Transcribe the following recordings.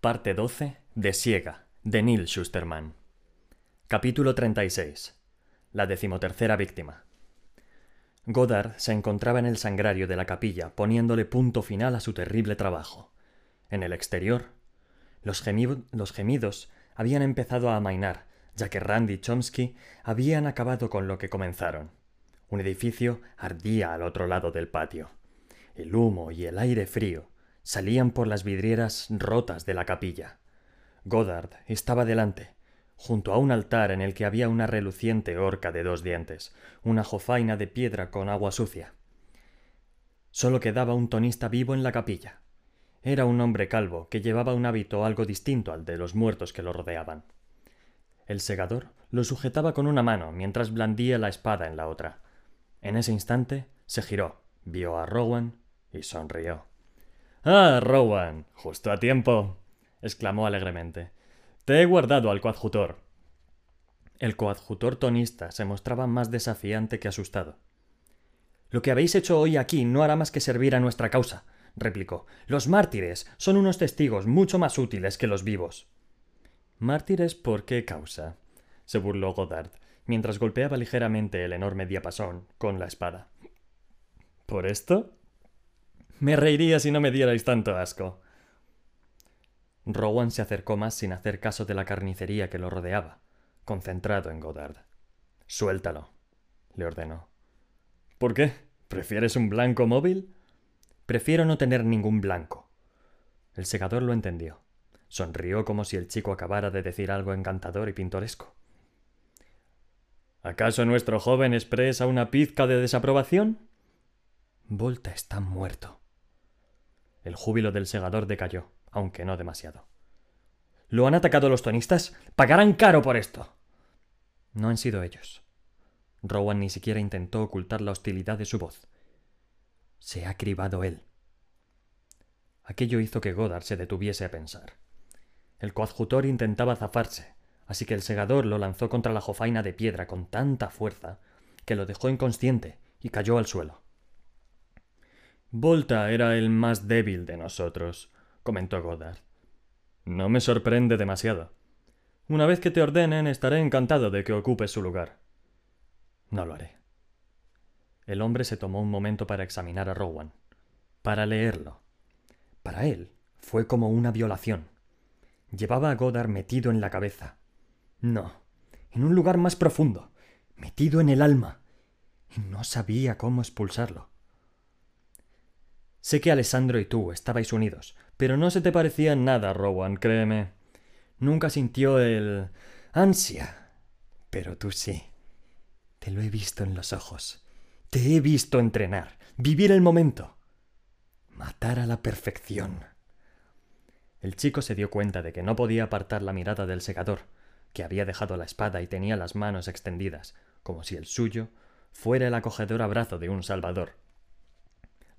Parte 12 de Siega, de Neil Schusterman. Capítulo 36. La decimotercera víctima. Goddard se encontraba en el sangrario de la capilla, poniéndole punto final a su terrible trabajo. En el exterior, los, los gemidos habían empezado a amainar, ya que Randy y Chomsky habían acabado con lo que comenzaron. Un edificio ardía al otro lado del patio. El humo y el aire frío salían por las vidrieras rotas de la capilla. Goddard estaba delante, junto a un altar en el que había una reluciente horca de dos dientes, una jofaina de piedra con agua sucia. Solo quedaba un tonista vivo en la capilla. Era un hombre calvo que llevaba un hábito algo distinto al de los muertos que lo rodeaban. El segador lo sujetaba con una mano mientras blandía la espada en la otra. En ese instante se giró, vio a Rowan y sonrió. Ah, Rowan, justo a tiempo. exclamó alegremente. Te he guardado al coadjutor. El coadjutor tonista se mostraba más desafiante que asustado. Lo que habéis hecho hoy aquí no hará más que servir a nuestra causa, replicó. Los mártires son unos testigos mucho más útiles que los vivos. ¿Mártires por qué causa? se burló Godard, mientras golpeaba ligeramente el enorme diapasón con la espada. ¿Por esto? Me reiría si no me dierais tanto asco. Rowan se acercó más sin hacer caso de la carnicería que lo rodeaba, concentrado en Godard. Suéltalo, le ordenó. ¿Por qué? ¿Prefieres un blanco móvil? Prefiero no tener ningún blanco. El segador lo entendió. Sonrió como si el chico acabara de decir algo encantador y pintoresco. ¿Acaso nuestro joven expresa una pizca de desaprobación? Volta está muerto. El júbilo del segador decayó, aunque no demasiado. ¿Lo han atacado los tonistas? ¡Pagarán caro por esto! No han sido ellos. Rowan ni siquiera intentó ocultar la hostilidad de su voz. Se ha cribado él. Aquello hizo que Goddard se detuviese a pensar. El coadjutor intentaba zafarse, así que el segador lo lanzó contra la jofaina de piedra con tanta fuerza que lo dejó inconsciente y cayó al suelo. Volta era el más débil de nosotros, comentó Goddard. No me sorprende demasiado. Una vez que te ordenen, estaré encantado de que ocupes su lugar. No lo haré. El hombre se tomó un momento para examinar a Rowan, para leerlo. Para él fue como una violación. Llevaba a Goddard metido en la cabeza. No, en un lugar más profundo, metido en el alma, y no sabía cómo expulsarlo. Sé que Alessandro y tú estabais unidos, pero no se te parecía nada, Rowan, créeme. Nunca sintió el ansia. Pero tú sí. Te lo he visto en los ojos. Te he visto entrenar, vivir el momento. Matar a la perfección. El chico se dio cuenta de que no podía apartar la mirada del segador, que había dejado la espada y tenía las manos extendidas, como si el suyo fuera el acogedor abrazo de un salvador.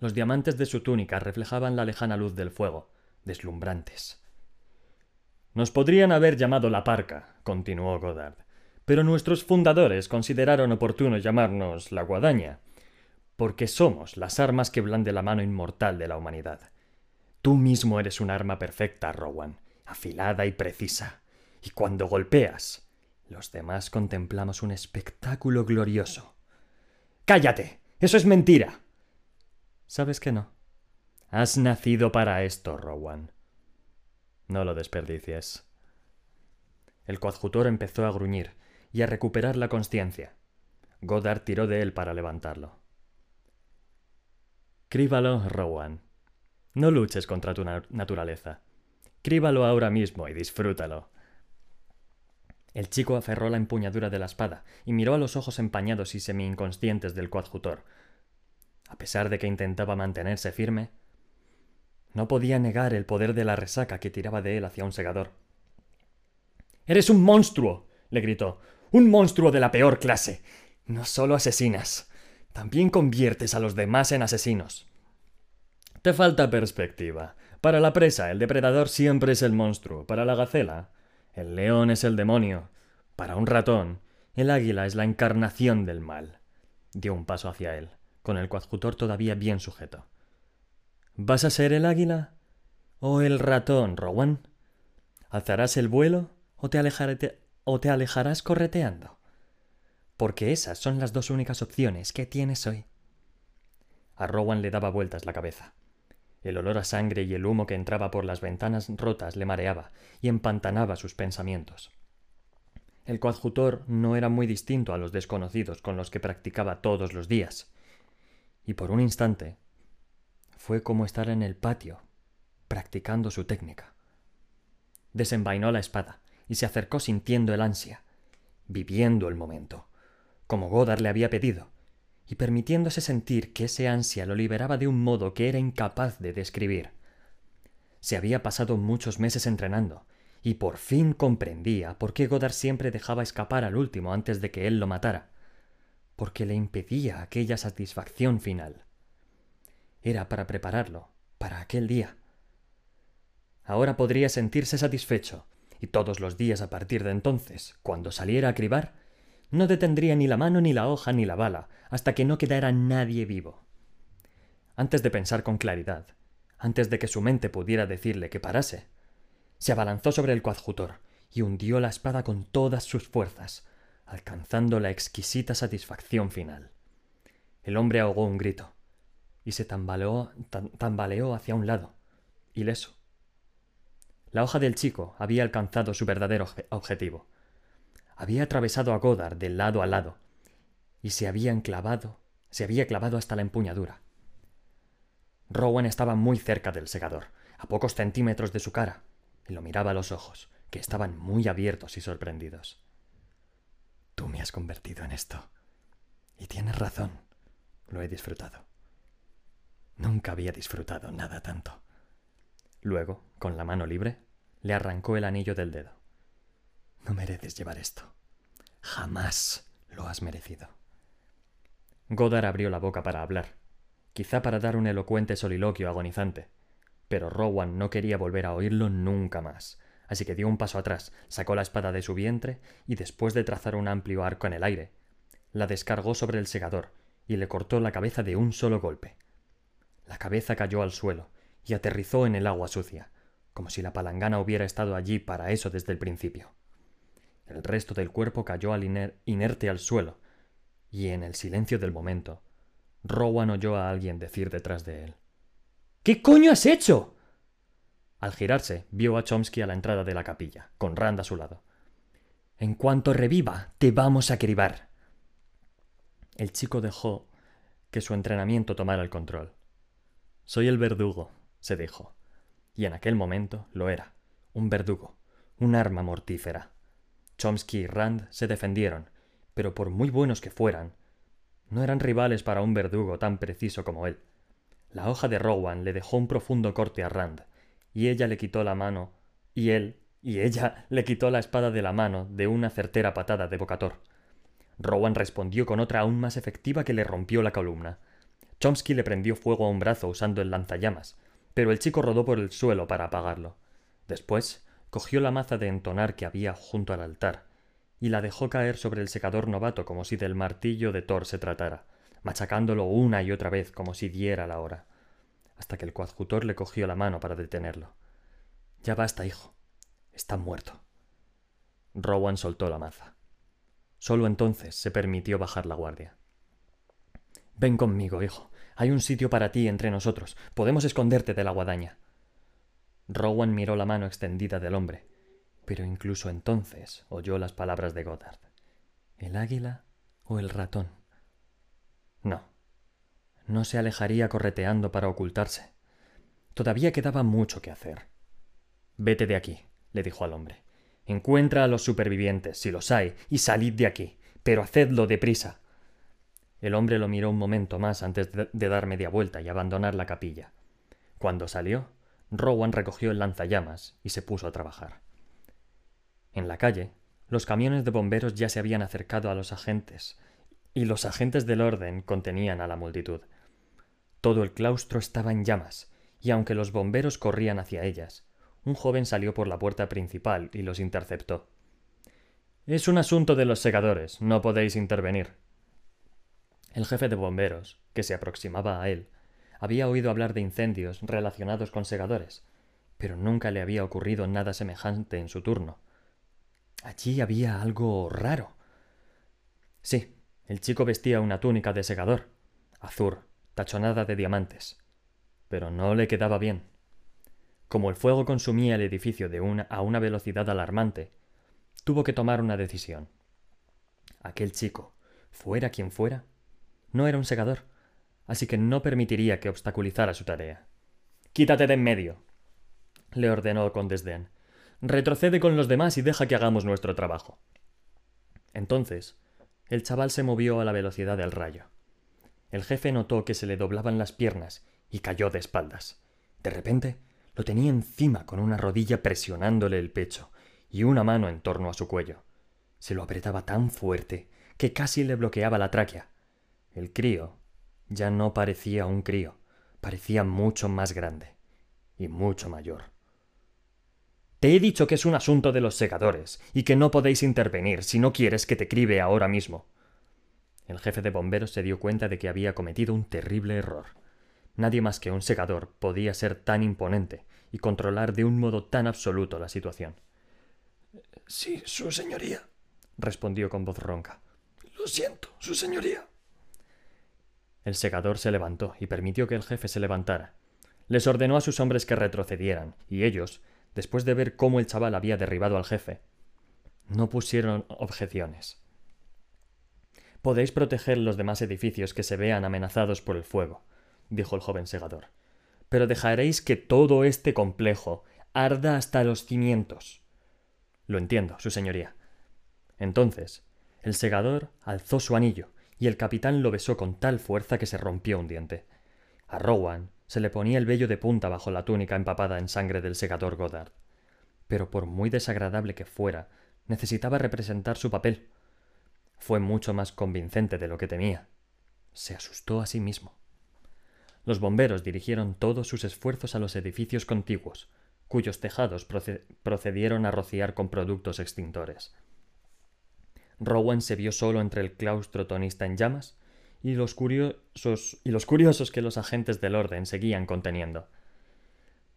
Los diamantes de su túnica reflejaban la lejana luz del fuego, deslumbrantes. Nos podrían haber llamado la parca, continuó Godard, pero nuestros fundadores consideraron oportuno llamarnos la guadaña, porque somos las armas que blande la mano inmortal de la humanidad. Tú mismo eres un arma perfecta, Rowan, afilada y precisa, y cuando golpeas, los demás contemplamos un espectáculo glorioso. Cállate. Eso es mentira. Sabes que no. Has nacido para esto, Rowan. No lo desperdicies. El coadjutor empezó a gruñir y a recuperar la conciencia. Goddard tiró de él para levantarlo. Críbalo, Rowan. No luches contra tu naturaleza. Críbalo ahora mismo y disfrútalo. El chico aferró la empuñadura de la espada y miró a los ojos empañados y semi-inconscientes del coadjutor, a pesar de que intentaba mantenerse firme, no podía negar el poder de la resaca que tiraba de él hacia un segador. Eres un monstruo. le gritó. Un monstruo de la peor clase. No solo asesinas, también conviertes a los demás en asesinos. Te falta perspectiva. Para la presa, el depredador siempre es el monstruo. Para la gacela, el león es el demonio. Para un ratón, el águila es la encarnación del mal. Dio un paso hacia él con el coadjutor todavía bien sujeto. ¿Vas a ser el águila? ¿O el ratón, Rowan? ¿Alzarás el vuelo o te, o te alejarás correteando? Porque esas son las dos únicas opciones que tienes hoy. A Rowan le daba vueltas la cabeza. El olor a sangre y el humo que entraba por las ventanas rotas le mareaba y empantanaba sus pensamientos. El coadjutor no era muy distinto a los desconocidos con los que practicaba todos los días. Y por un instante fue como estar en el patio, practicando su técnica. Desenvainó la espada y se acercó sintiendo el ansia, viviendo el momento, como Godard le había pedido, y permitiéndose sentir que ese ansia lo liberaba de un modo que era incapaz de describir. Se había pasado muchos meses entrenando, y por fin comprendía por qué Godard siempre dejaba escapar al último antes de que él lo matara, porque le impedía aquella satisfacción final. Era para prepararlo, para aquel día. Ahora podría sentirse satisfecho, y todos los días a partir de entonces, cuando saliera a cribar, no detendría ni la mano, ni la hoja, ni la bala, hasta que no quedara nadie vivo. Antes de pensar con claridad, antes de que su mente pudiera decirle que parase, se abalanzó sobre el coadjutor y hundió la espada con todas sus fuerzas, alcanzando la exquisita satisfacción final. El hombre ahogó un grito y se tambaleó, tambaleó hacia un lado, ileso. La hoja del chico había alcanzado su verdadero objetivo había atravesado a Godard de lado a lado y se había enclavado, se había clavado hasta la empuñadura. Rowan estaba muy cerca del segador, a pocos centímetros de su cara, y lo miraba a los ojos, que estaban muy abiertos y sorprendidos. Tú me has convertido en esto. Y tienes razón. Lo he disfrutado. Nunca había disfrutado nada tanto. Luego, con la mano libre, le arrancó el anillo del dedo. No mereces llevar esto. Jamás lo has merecido. Godard abrió la boca para hablar, quizá para dar un elocuente soliloquio agonizante, pero Rowan no quería volver a oírlo nunca más, así que dio un paso atrás, sacó la espada de su vientre y después de trazar un amplio arco en el aire, la descargó sobre el segador y le cortó la cabeza de un solo golpe. La cabeza cayó al suelo y aterrizó en el agua sucia, como si la palangana hubiera estado allí para eso desde el principio. El resto del cuerpo cayó al inerte al suelo, y en el silencio del momento, Rowan oyó a alguien decir detrás de él ¿Qué coño has hecho? Al girarse, vio a Chomsky a la entrada de la capilla, con Rand a su lado. En cuanto reviva, te vamos a cribar. El chico dejó que su entrenamiento tomara el control. Soy el verdugo, se dijo. Y en aquel momento lo era, un verdugo, un arma mortífera. Chomsky y Rand se defendieron, pero por muy buenos que fueran, no eran rivales para un verdugo tan preciso como él. La hoja de Rowan le dejó un profundo corte a Rand, y ella le quitó la mano, y él y ella le quitó la espada de la mano de una certera patada de Bocator. Rowan respondió con otra aún más efectiva que le rompió la columna. Chomsky le prendió fuego a un brazo usando el lanzallamas, pero el chico rodó por el suelo para apagarlo. Después, cogió la maza de entonar que había junto al altar y la dejó caer sobre el secador novato como si del martillo de Thor se tratara, machacándolo una y otra vez como si diera la hora, hasta que el coadjutor le cogió la mano para detenerlo. Ya basta, hijo. Está muerto. Rowan soltó la maza. Solo entonces se permitió bajar la guardia. Ven conmigo, hijo. Hay un sitio para ti entre nosotros. Podemos esconderte de la guadaña. Rowan miró la mano extendida del hombre, pero incluso entonces oyó las palabras de Goddard. ¿El águila o el ratón? No. No se alejaría correteando para ocultarse. Todavía quedaba mucho que hacer. Vete de aquí, le dijo al hombre. Encuentra a los supervivientes, si los hay, y salid de aquí, pero hacedlo deprisa. El hombre lo miró un momento más antes de, dar media vuelta y abandonar la capilla. Cuando salió, Rowan recogió el lanzallamas y se puso a trabajar. En la calle, los camiones de bomberos ya se habían acercado a los agentes, y los agentes del orden contenían a la multitud. Todo el claustro estaba en llamas, y aunque los bomberos corrían hacia ellas, un joven salió por la puerta principal y los interceptó. Es un asunto de los segadores, no podéis intervenir. El jefe de bomberos, que se aproximaba a él, había oído hablar de incendios relacionados con segadores, pero nunca le había ocurrido nada semejante en su turno. Allí había algo raro. Sí, el chico vestía una túnica de segador, azul, tachonada de diamantes, pero no le quedaba bien. Como el fuego consumía el edificio de una, a una velocidad alarmante, tuvo que tomar una decisión. Aquel chico, fuera quien fuera, no era un segador, así que no permitiría que obstaculizara su tarea. Quítate de en medio, le ordenó con desdén. Retrocede con los demás y deja que hagamos nuestro trabajo. Entonces, el chaval se movió a la velocidad del rayo. El jefe notó que se le doblaban las piernas y cayó de espaldas. De repente, lo tenía encima con una rodilla presionándole el pecho y una mano en torno a su cuello. Se lo apretaba tan fuerte que casi le bloqueaba la tráquea. El crío ya no parecía un crío, parecía mucho más grande y mucho mayor. Te he dicho que es un asunto de los segadores y que no podéis intervenir si no quieres que te cribe ahora mismo. El jefe de bomberos se dio cuenta de que había cometido un terrible error. Nadie más que un segador podía ser tan imponente y controlar de un modo tan absoluto la situación. Sí, su señoría, respondió con voz ronca. Lo siento, su señoría. El segador se levantó y permitió que el jefe se levantara. Les ordenó a sus hombres que retrocedieran, y ellos, después de ver cómo el chaval había derribado al jefe. No pusieron objeciones. Podéis proteger los demás edificios que se vean amenazados por el fuego, dijo el joven segador. Pero dejaréis que todo este complejo arda hasta los cimientos. Lo entiendo, su señoría. Entonces, el segador alzó su anillo, y el capitán lo besó con tal fuerza que se rompió un diente. A Rowan se le ponía el vello de punta bajo la túnica empapada en sangre del segador Goddard. Pero por muy desagradable que fuera, necesitaba representar su papel. Fue mucho más convincente de lo que temía. Se asustó a sí mismo. Los bomberos dirigieron todos sus esfuerzos a los edificios contiguos, cuyos tejados procedieron a rociar con productos extintores. Rowan se vio solo entre el claustro tonista en llamas y los curiosos, y los curiosos que los agentes del orden seguían conteniendo.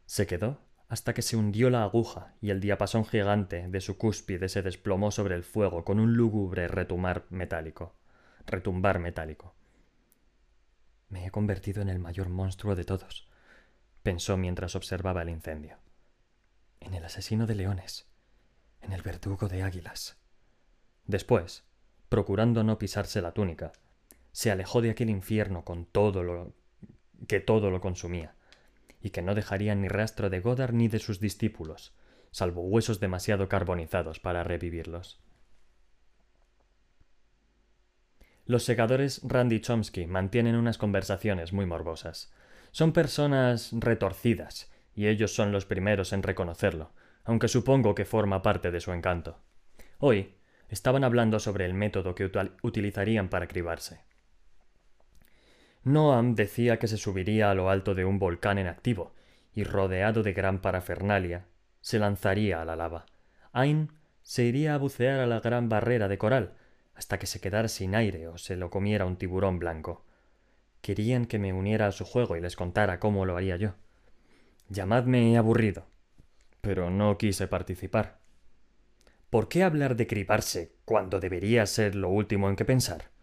Se quedó hasta que se hundió la aguja y el diapasón gigante de su cúspide se desplomó sobre el fuego con un lúgubre retumbar metálico. retumbar metálico. Me he convertido en el mayor monstruo de todos, pensó mientras observaba el incendio. En el asesino de leones, en el verdugo de águilas. Después, procurando no pisarse la túnica, se alejó de aquel infierno con todo lo que todo lo consumía, y que no dejaría ni rastro de Godard ni de sus discípulos, salvo huesos demasiado carbonizados para revivirlos. Los segadores Randy Chomsky mantienen unas conversaciones muy morbosas. Son personas retorcidas, y ellos son los primeros en reconocerlo, aunque supongo que forma parte de su encanto. Hoy estaban hablando sobre el método que utilizarían para cribarse. Noam decía que se subiría a lo alto de un volcán en activo, y rodeado de gran parafernalia, se lanzaría a la lava. Ain se iría a bucear a la gran barrera de coral, hasta que se quedara sin aire o se lo comiera un tiburón blanco. Querían que me uniera a su juego y les contara cómo lo haría yo. Llamadme aburrido, pero no quise participar. ¿Por qué hablar de cribarse cuando debería ser lo último en que pensar?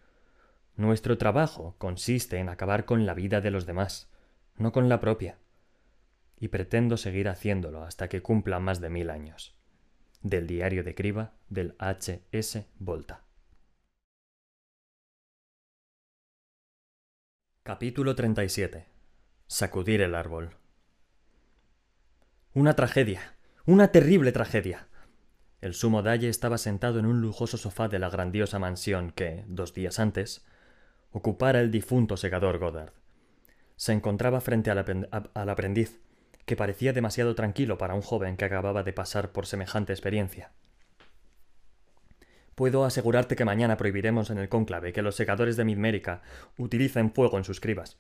Nuestro trabajo consiste en acabar con la vida de los demás, no con la propia. Y pretendo seguir haciéndolo hasta que cumpla más de mil años. Del diario de Criba del H. S. Volta. Capítulo 37. Sacudir el árbol. Una tragedia. Una terrible tragedia. El sumo Dalle estaba sentado en un lujoso sofá de la grandiosa mansión que, dos días antes, ocupara el difunto segador Goddard. Se encontraba frente al, aprendiz, que parecía demasiado tranquilo para un joven que acababa de pasar por semejante experiencia. Puedo asegurarte que mañana prohibiremos en el cónclave que los segadores de Midmérica utilicen fuego en sus cribas.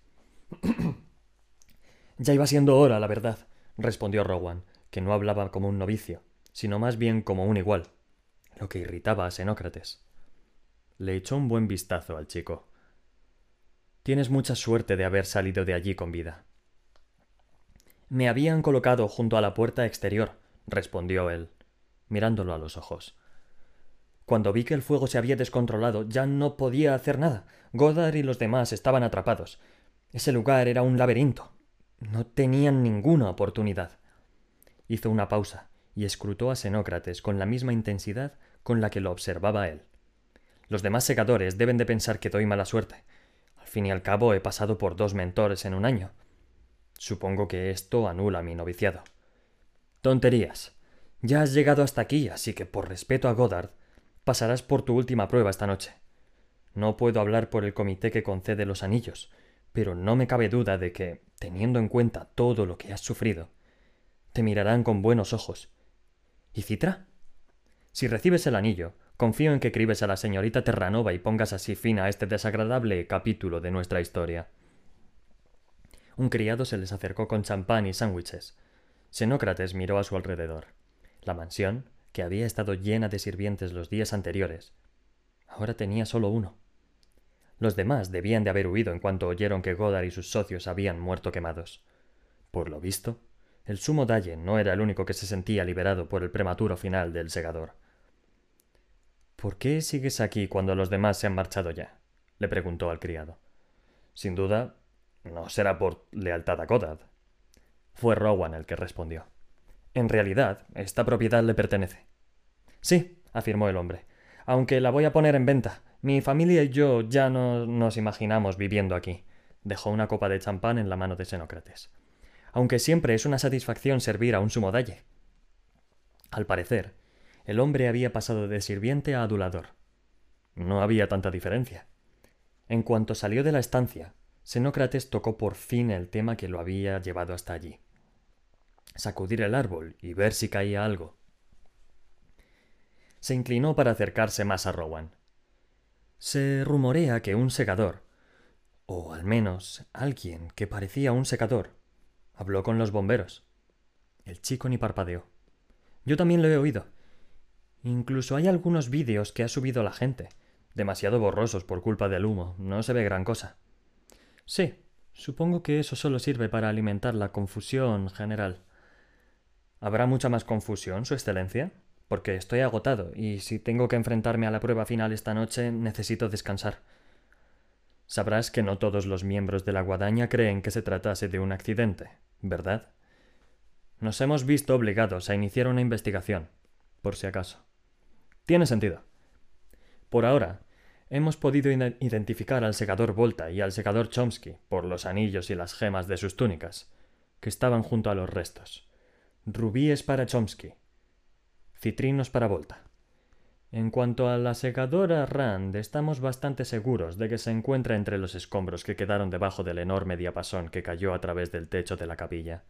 ya iba siendo hora, la verdad, respondió Rowan, que no hablaba como un novicio, sino más bien como un igual, lo que irritaba a Xenócrates. Le echó un buen vistazo al chico. Tienes mucha suerte de haber salido de allí con vida. Me habían colocado junto a la puerta exterior, respondió él, mirándolo a los ojos. Cuando vi que el fuego se había descontrolado, ya no podía hacer nada. Godard y los demás estaban atrapados. Ese lugar era un laberinto. No tenían ninguna oportunidad. Hizo una pausa y escrutó a Xenócrates con la misma intensidad con la que lo observaba él. Los demás secadores deben de pensar que doy mala suerte. Fin y al cabo he pasado por dos mentores en un año. Supongo que esto anula mi noviciado. Tonterías. Ya has llegado hasta aquí, así que por respeto a Goddard, pasarás por tu última prueba esta noche. No puedo hablar por el comité que concede los anillos, pero no me cabe duda de que, teniendo en cuenta todo lo que has sufrido, te mirarán con buenos ojos. ¿Y Citra? Si recibes el anillo, confío en que escribes a la señorita Terranova y pongas así fin a este desagradable capítulo de nuestra historia. Un criado se les acercó con champán y sándwiches. Xenócrates miró a su alrededor. La mansión, que había estado llena de sirvientes los días anteriores, ahora tenía solo uno. Los demás debían de haber huido en cuanto oyeron que Godard y sus socios habían muerto quemados. Por lo visto, el sumo Dalle no era el único que se sentía liberado por el prematuro final del segador. ¿Por qué sigues aquí cuando los demás se han marchado ya? le preguntó al criado. Sin duda, no será por lealtad a Godard. Fue Rowan el que respondió. En realidad, esta propiedad le pertenece. Sí, afirmó el hombre, aunque la voy a poner en venta. Mi familia y yo ya no nos imaginamos viviendo aquí. Dejó una copa de champán en la mano de Xenócrates. Aunque siempre es una satisfacción servir a un sumodalle. Al parecer, el hombre había pasado de sirviente a adulador. No había tanta diferencia. En cuanto salió de la estancia, Xenócrates tocó por fin el tema que lo había llevado hasta allí. Sacudir el árbol y ver si caía algo. Se inclinó para acercarse más a Rowan. Se rumorea que un segador, o al menos alguien que parecía un secador, habló con los bomberos. El chico ni parpadeó. Yo también lo he oído. Incluso hay algunos vídeos que ha subido la gente, demasiado borrosos por culpa del humo, no se ve gran cosa. Sí, supongo que eso solo sirve para alimentar la confusión general. ¿Habrá mucha más confusión, Su Excelencia? Porque estoy agotado y si tengo que enfrentarme a la prueba final esta noche necesito descansar. Sabrás que no todos los miembros de la guadaña creen que se tratase de un accidente, ¿verdad? Nos hemos visto obligados a iniciar una investigación, por si acaso. Tiene sentido. Por ahora, hemos podido identificar al segador Volta y al segador Chomsky por los anillos y las gemas de sus túnicas, que estaban junto a los restos. Rubíes para Chomsky, citrinos para Volta. En cuanto a la secadora Rand, estamos bastante seguros de que se encuentra entre los escombros que quedaron debajo del enorme diapasón que cayó a través del techo de la capilla.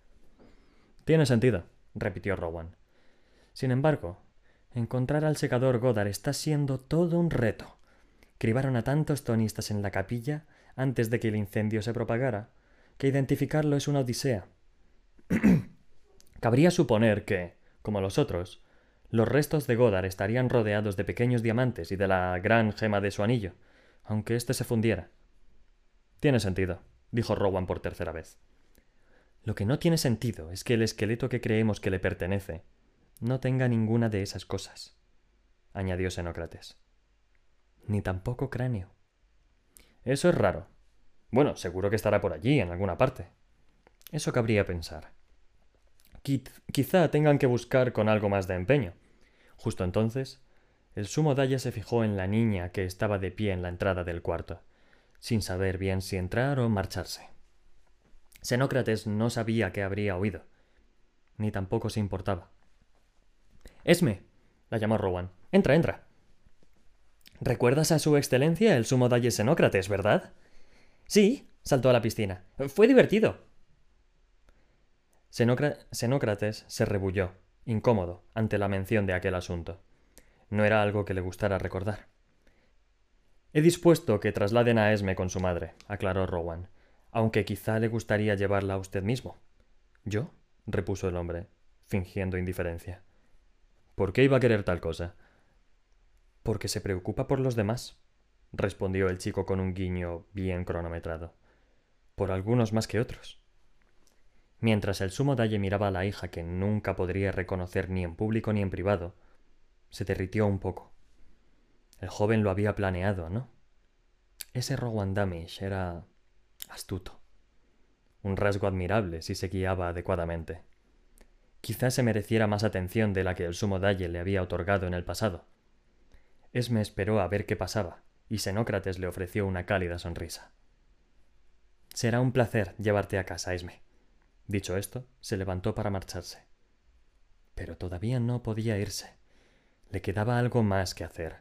Tiene sentido, repitió Rowan. Sin embargo, encontrar al secador Godard está siendo todo un reto. Cribaron a tantos tonistas en la capilla antes de que el incendio se propagara, que identificarlo es una odisea. Cabría suponer que, como los otros, los restos de Godard estarían rodeados de pequeños diamantes y de la gran gema de su anillo, aunque éste se fundiera. Tiene sentido, dijo Rowan por tercera vez. Lo que no tiene sentido es que el esqueleto que creemos que le pertenece no tenga ninguna de esas cosas, añadió Xenócrates ni tampoco cráneo. Eso es raro. Bueno, seguro que estará por allí, en alguna parte. Eso cabría pensar. quizá tengan que buscar con algo más de empeño. Justo entonces, el sumo Daya se fijó en la niña que estaba de pie en la entrada del cuarto, sin saber bien si entrar o marcharse. Xenócrates no sabía qué habría oído, ni tampoco se importaba. Esme, la llamó Rowan. Entra, entra. ¿Recuerdas a su excelencia el sumo Dalle Xenócrates, verdad? Sí, saltó a la piscina. Fue divertido. Xenócrates se rebulló, incómodo, ante la mención de aquel asunto. No era algo que le gustara recordar. He dispuesto que trasladen a Esme con su madre, aclaró Rowan, aunque quizá le gustaría llevarla a usted mismo. ¿Yo? repuso el hombre, fingiendo indiferencia. ¿Por qué iba a querer tal cosa? Porque se preocupa por los demás, respondió el chico con un guiño bien cronometrado. Por algunos más que otros. Mientras el sumo dalle miraba a la hija que nunca podría reconocer ni en público ni en privado, se derritió un poco. El joven lo había planeado, ¿no? Ese Rowan Damish era astuto. Un rasgo admirable si se guiaba adecuadamente. Quizás se mereciera más atención de la que el sumo dalle le había otorgado en el pasado. Esme esperó a ver qué pasaba, y Xenócrates le ofreció una cálida sonrisa. Será un placer llevarte a casa, Esme. Dicho esto, se levantó para marcharse. Pero todavía no podía irse. Le quedaba algo más que hacer.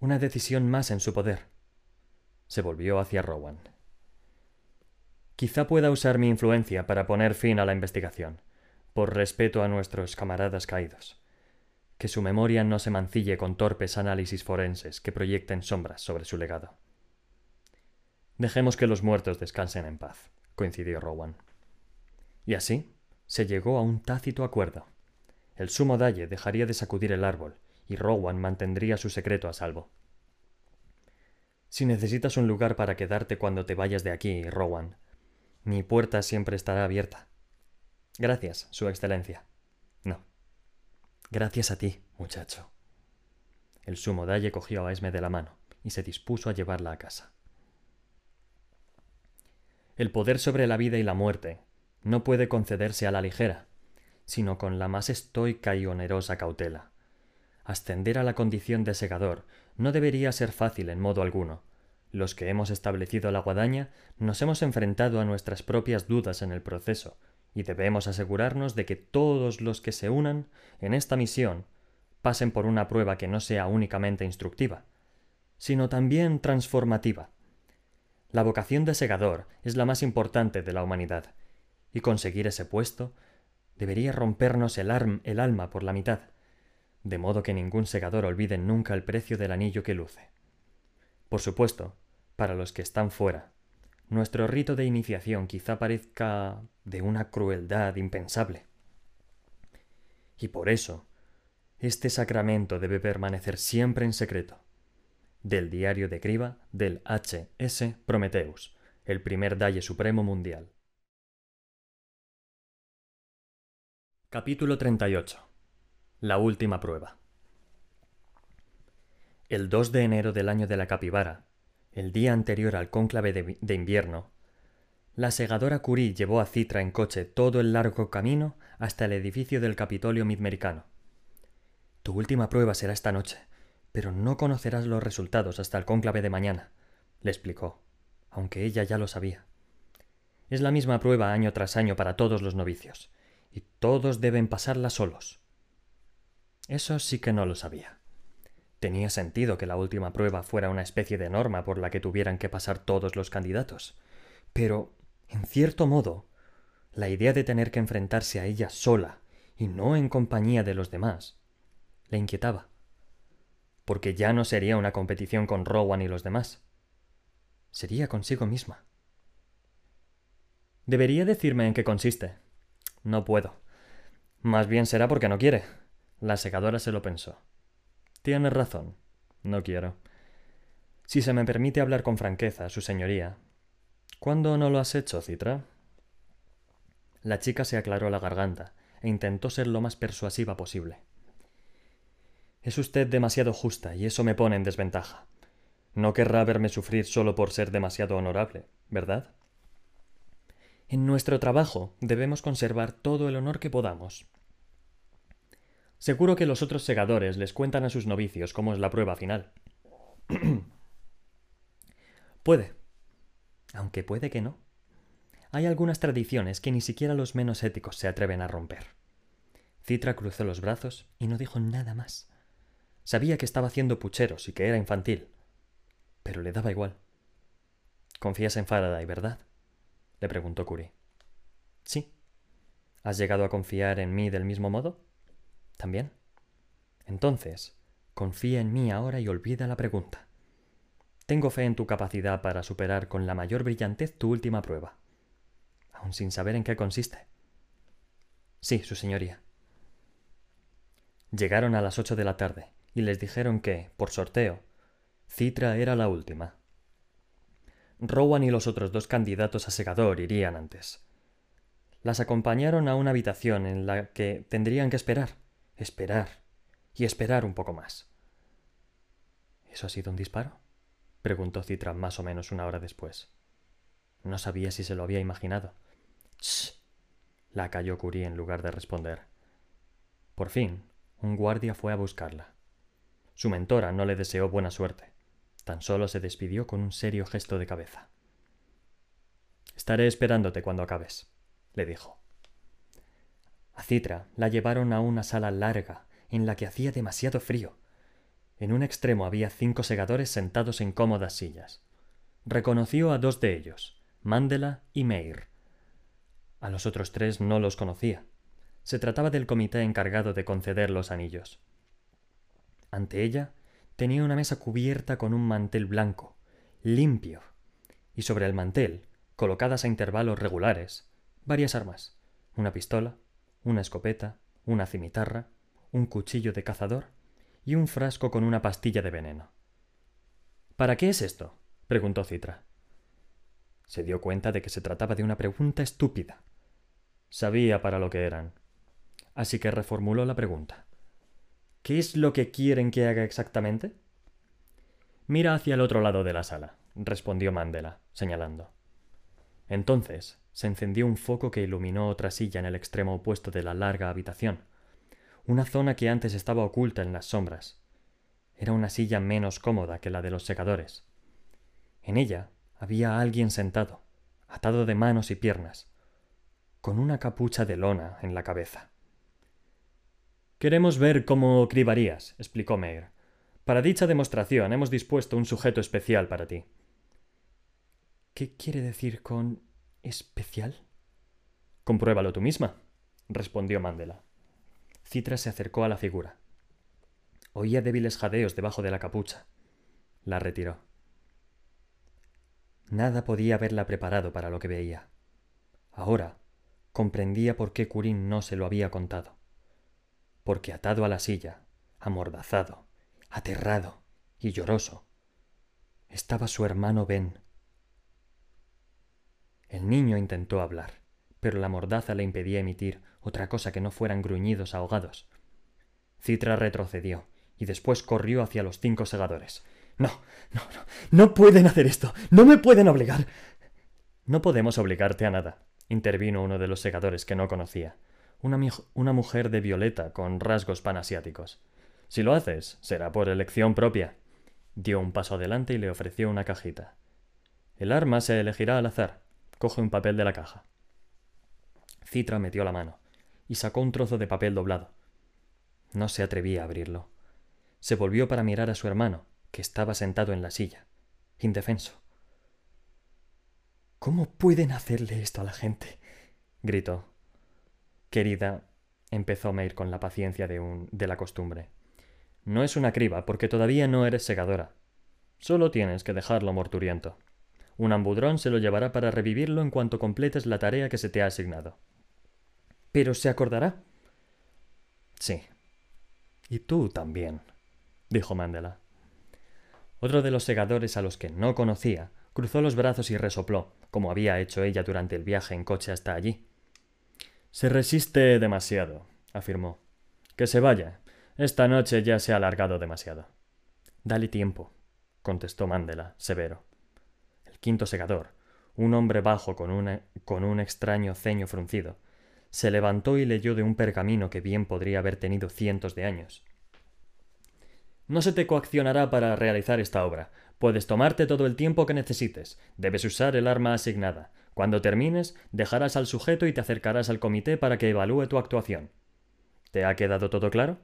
Una decisión más en su poder. Se volvió hacia Rowan. Quizá pueda usar mi influencia para poner fin a la investigación, por respeto a nuestros camaradas caídos. Que su memoria no se mancille con torpes análisis forenses que proyecten sombras sobre su legado. Dejemos que los muertos descansen en paz, coincidió Rowan. Y así se llegó a un tácito acuerdo. El sumo Dalle dejaría de sacudir el árbol, y Rowan mantendría su secreto a salvo. Si necesitas un lugar para quedarte cuando te vayas de aquí, Rowan, mi puerta siempre estará abierta. Gracias, Su Excelencia. No. Gracias a ti, muchacho. El sumo Dalle cogió a Esme de la mano y se dispuso a llevarla a casa. El poder sobre la vida y la muerte no puede concederse a la ligera, sino con la más estoica y onerosa cautela. Ascender a la condición de segador no debería ser fácil en modo alguno. Los que hemos establecido la guadaña nos hemos enfrentado a nuestras propias dudas en el proceso, y debemos asegurarnos de que todos los que se unan en esta misión pasen por una prueba que no sea únicamente instructiva, sino también transformativa. La vocación de segador es la más importante de la humanidad, y conseguir ese puesto debería rompernos el, el alma por la mitad, de modo que ningún segador olvide nunca el precio del anillo que luce. Por supuesto, para los que están fuera, nuestro rito de iniciación quizá parezca de una crueldad impensable. Y por eso, este sacramento debe permanecer siempre en secreto. Del diario de Criba del H.S. Prometheus, el primer Dalle Supremo Mundial. Capítulo 38. La última prueba. El 2 de enero del año de la capibara, el día anterior al cónclave de, invierno, la segadora Curie llevó a Citra en coche todo el largo camino hasta el edificio del Capitolio Midmericano. Tu última prueba será esta noche, pero no conocerás los resultados hasta el cónclave de mañana, le explicó, aunque ella ya lo sabía. Es la misma prueba año tras año para todos los novicios y todos deben pasarla solos. Eso sí que no lo sabía. Tenía sentido que la última prueba fuera una especie de norma por la que tuvieran que pasar todos los candidatos. Pero, en cierto modo, la idea de tener que enfrentarse a ella sola y no en compañía de los demás le inquietaba. Porque ya no sería una competición con Rowan y los demás. Sería consigo misma. Debería decirme en qué consiste, no puedo. Más bien será porque no quiere. La secadora se lo pensó. Tienes razón. No quiero. Si se me permite hablar con franqueza, su señoría. ¿Cuándo no lo has hecho, Citra? La chica se aclaró la garganta e intentó ser lo más persuasiva posible. Es usted demasiado justa y eso me pone en desventaja. No querrá verme sufrir solo por ser demasiado honorable, ¿verdad? En nuestro trabajo debemos conservar todo el honor que podamos. Seguro que los otros segadores les cuentan a sus novicios cómo es la prueba final. puede. Aunque puede que no. Hay algunas tradiciones que ni siquiera los menos éticos se atreven a romper. Citra cruzó los brazos y no dijo nada más. Sabía que estaba haciendo pucheros y que era infantil, pero le daba igual. Confías en Faraday, ¿verdad? le preguntó Curie. Sí. ¿Has llegado a confiar en mí del mismo modo? ¿También? Entonces, confía en mí ahora y olvida la pregunta. Tengo fe en tu capacidad para superar con la mayor brillantez tu última prueba, aun sin saber en qué consiste. Sí, su señoría. Llegaron a las ocho de la tarde y les dijeron que, por sorteo, Citra era la última. Rowan y los otros dos candidatos a segador irían antes. las acompañaron a una habitación en la que tendrían que esperar, esperar y esperar un poco más. ¿Eso ha sido un disparo? preguntó Citra más o menos una hora después. No sabía si se lo había imaginado. ¡Shh! la calló Curie en lugar de responder. Por fin, un guardia fue a buscarla. Su mentora no le deseó buena suerte. Tan solo se despidió con un serio gesto de cabeza. Estaré esperándote cuando acabes, le dijo. A Citra la llevaron a una sala larga en la que hacía demasiado frío. En un extremo había cinco segadores sentados en cómodas sillas. Reconoció a dos de ellos, Mandela y Meir. A los otros tres no los conocía. Se trataba del comité encargado de conceder los anillos. Ante ella tenía una mesa cubierta con un mantel blanco, limpio, y sobre el mantel, colocadas a intervalos regulares, varias armas, una pistola, una escopeta, una cimitarra, un cuchillo de cazador y un frasco con una pastilla de veneno. ¿Para qué es esto? preguntó Citra. Se dio cuenta de que se trataba de una pregunta estúpida. Sabía para lo que eran. Así que reformuló la pregunta. ¿Qué es lo que quieren que haga exactamente? Mira hacia el otro lado de la sala, respondió Mandela, señalando. Entonces se encendió un foco que iluminó otra silla en el extremo opuesto de la larga habitación, una zona que antes estaba oculta en las sombras. Era una silla menos cómoda que la de los secadores. En ella había alguien sentado, atado de manos y piernas, con una capucha de lona en la cabeza. Queremos ver cómo cribarías, explicó Meir. Para dicha demostración hemos dispuesto un sujeto especial para ti. ¿Qué quiere decir con especial? Compruébalo tú misma, respondió Mandela. Citra se acercó a la figura. Oía débiles jadeos debajo de la capucha. La retiró. Nada podía haberla preparado para lo que veía. Ahora comprendía por qué Curín no se lo había contado porque atado a la silla, amordazado, aterrado y lloroso, estaba su hermano Ben. El niño intentó hablar, pero la mordaza le impedía emitir otra cosa que no fueran gruñidos ahogados. Citra retrocedió y después corrió hacia los cinco segadores. No, no, no, no pueden hacer esto. No me pueden obligar. No podemos obligarte a nada, intervino uno de los segadores que no conocía una, mujer de violeta con rasgos panasiáticos. Si lo haces, será por elección propia. Dio un paso adelante y le ofreció una cajita. El arma se elegirá al azar. Coge un papel de la caja. Citra metió la mano y sacó un trozo de papel doblado. No se atrevía a abrirlo. Se volvió para mirar a su hermano, que estaba sentado en la silla, indefenso. ¿Cómo pueden hacerle esto a la gente? gritó. Querida, empezó Meir con la paciencia de, un, de la costumbre. No es una criba, porque todavía no eres segadora. Solo tienes que dejarlo morturiento. Un ambudrón se lo llevará para revivirlo en cuanto completes la tarea que se te ha asignado. ¿Pero se acordará? Sí. Y tú también, dijo Mandela. Otro de los segadores a los que no conocía cruzó los brazos y resopló, como había hecho ella durante el viaje en coche hasta allí. Se resiste demasiado, afirmó. Que se vaya. Esta noche ya se ha alargado demasiado. Dale tiempo, contestó Mandela, severo. Quinto segador, un hombre bajo con, con un extraño ceño fruncido, se levantó y leyó de un pergamino que bien podría haber tenido cientos de años. No se te coaccionará para realizar esta obra. Puedes tomarte todo el tiempo que necesites. Debes usar el arma asignada. Cuando termines, dejarás al sujeto y te acercarás al comité para que evalúe tu actuación. ¿Te ha quedado todo claro?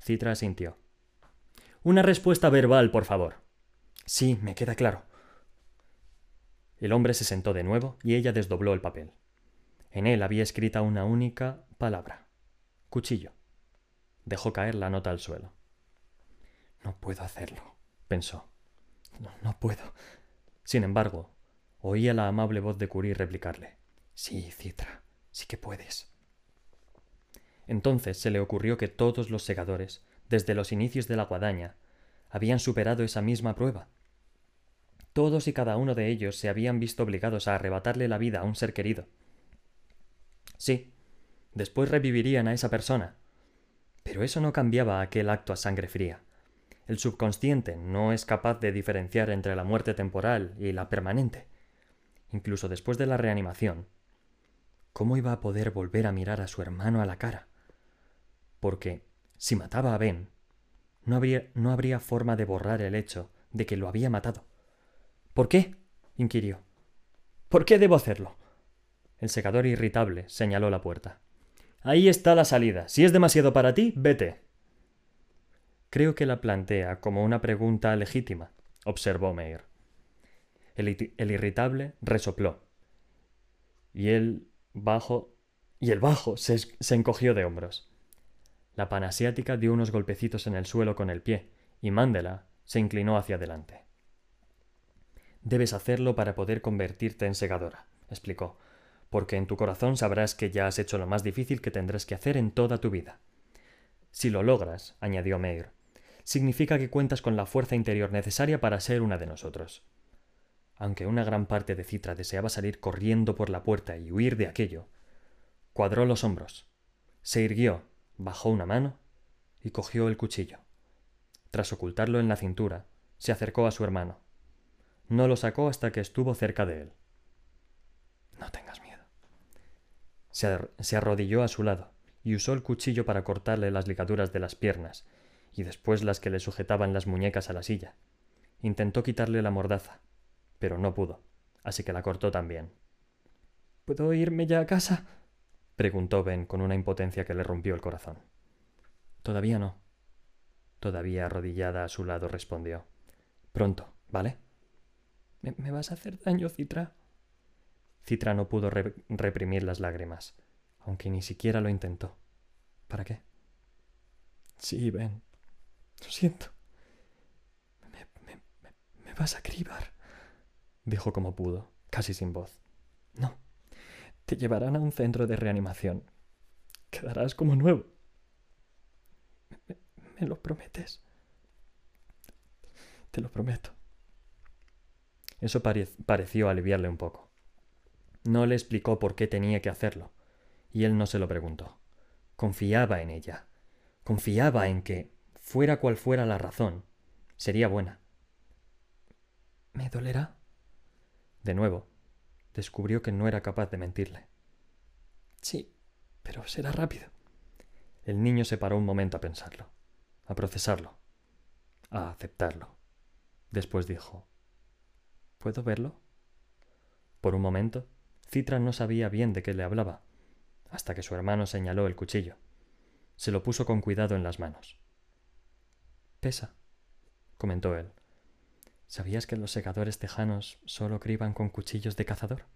Citra asintió. Una respuesta verbal, por favor. Sí, me queda claro. El hombre se sentó de nuevo y ella desdobló el papel. En él había escrita una única palabra. Cuchillo. Dejó caer la nota al suelo. No puedo hacerlo, pensó. No, puedo. Sin embargo, Oía la amable voz de Curie replicarle. Sí, Citra, sí que puedes. Entonces se le ocurrió que todos los segadores, desde los inicios de la guadaña, habían superado esa misma prueba. Todos y cada uno de ellos se habían visto obligados a arrebatarle la vida a un ser querido. Sí, después revivirían a esa persona. Pero eso no cambiaba aquel acto a sangre fría. El subconsciente no es capaz de diferenciar entre la muerte temporal y la permanente. Incluso después de la reanimación, ¿cómo iba a poder volver a mirar a su hermano a la cara? Porque, si mataba a Ben, no habría, no habría forma de borrar el hecho de que lo había matado. ¿Por qué? inquirió. ¿Por qué debo hacerlo? El secador irritable señaló la puerta. Ahí está la salida. Si es demasiado para ti, vete. Creo que la plantea como una pregunta legítima, observó Meir. El, el irritable resopló. Y el bajo. y el bajo se, se encogió de hombros. La panasiática dio unos golpecitos en el suelo con el pie, y Mandela se inclinó hacia adelante. Debes hacerlo para poder convertirte en segadora, explicó, porque en tu corazón sabrás que ya has hecho lo más difícil que tendrás que hacer en toda tu vida. Si lo logras, añadió Meir, significa que cuentas con la fuerza interior necesaria para ser una de nosotros. Aunque una gran parte de Citra deseaba salir corriendo por la puerta y huir de aquello, cuadró los hombros, se irguió, bajó una mano y cogió el cuchillo. Tras ocultarlo en la cintura, se acercó a su hermano. No lo sacó hasta que estuvo cerca de él. No tengas miedo. Se, se arrodilló a su lado y usó el cuchillo para cortarle las ligaduras de las piernas y después las que le sujetaban las muñecas a la silla. Intentó quitarle la mordaza, pero no pudo, así que la cortó también. ¿Puedo irme ya a casa? preguntó Ben con una impotencia que le rompió el corazón. Todavía no. Todavía arrodillada a su lado respondió. Pronto, ¿vale? ¿Me, vas a hacer daño, Citra? Citra no pudo reprimir las lágrimas, aunque ni siquiera lo intentó. ¿Para qué? Sí, Ben, lo siento. Me, me, me vas a cribar, dijo como pudo, casi sin voz. No. Te llevarán a un centro de reanimación. Quedarás como nuevo. ¿Me, me lo prometes? Te lo prometo. Eso pareció aliviarle un poco. No le explicó por qué tenía que hacerlo, y él no se lo preguntó. Confiaba en ella. Confiaba en que, fuera cual fuera la razón, sería buena. ¿Me dolerá? De nuevo, descubrió que no era capaz de mentirle. Sí, pero será rápido. El niño se paró un momento a pensarlo, a procesarlo, a aceptarlo. Después dijo ¿Puedo verlo? Por un momento, Citra no sabía bien de qué le hablaba, hasta que su hermano señaló el cuchillo. Se lo puso con cuidado en las manos. Pesa, comentó él. ¿Sabías que los segadores tejanos solo criban con cuchillos de cazador?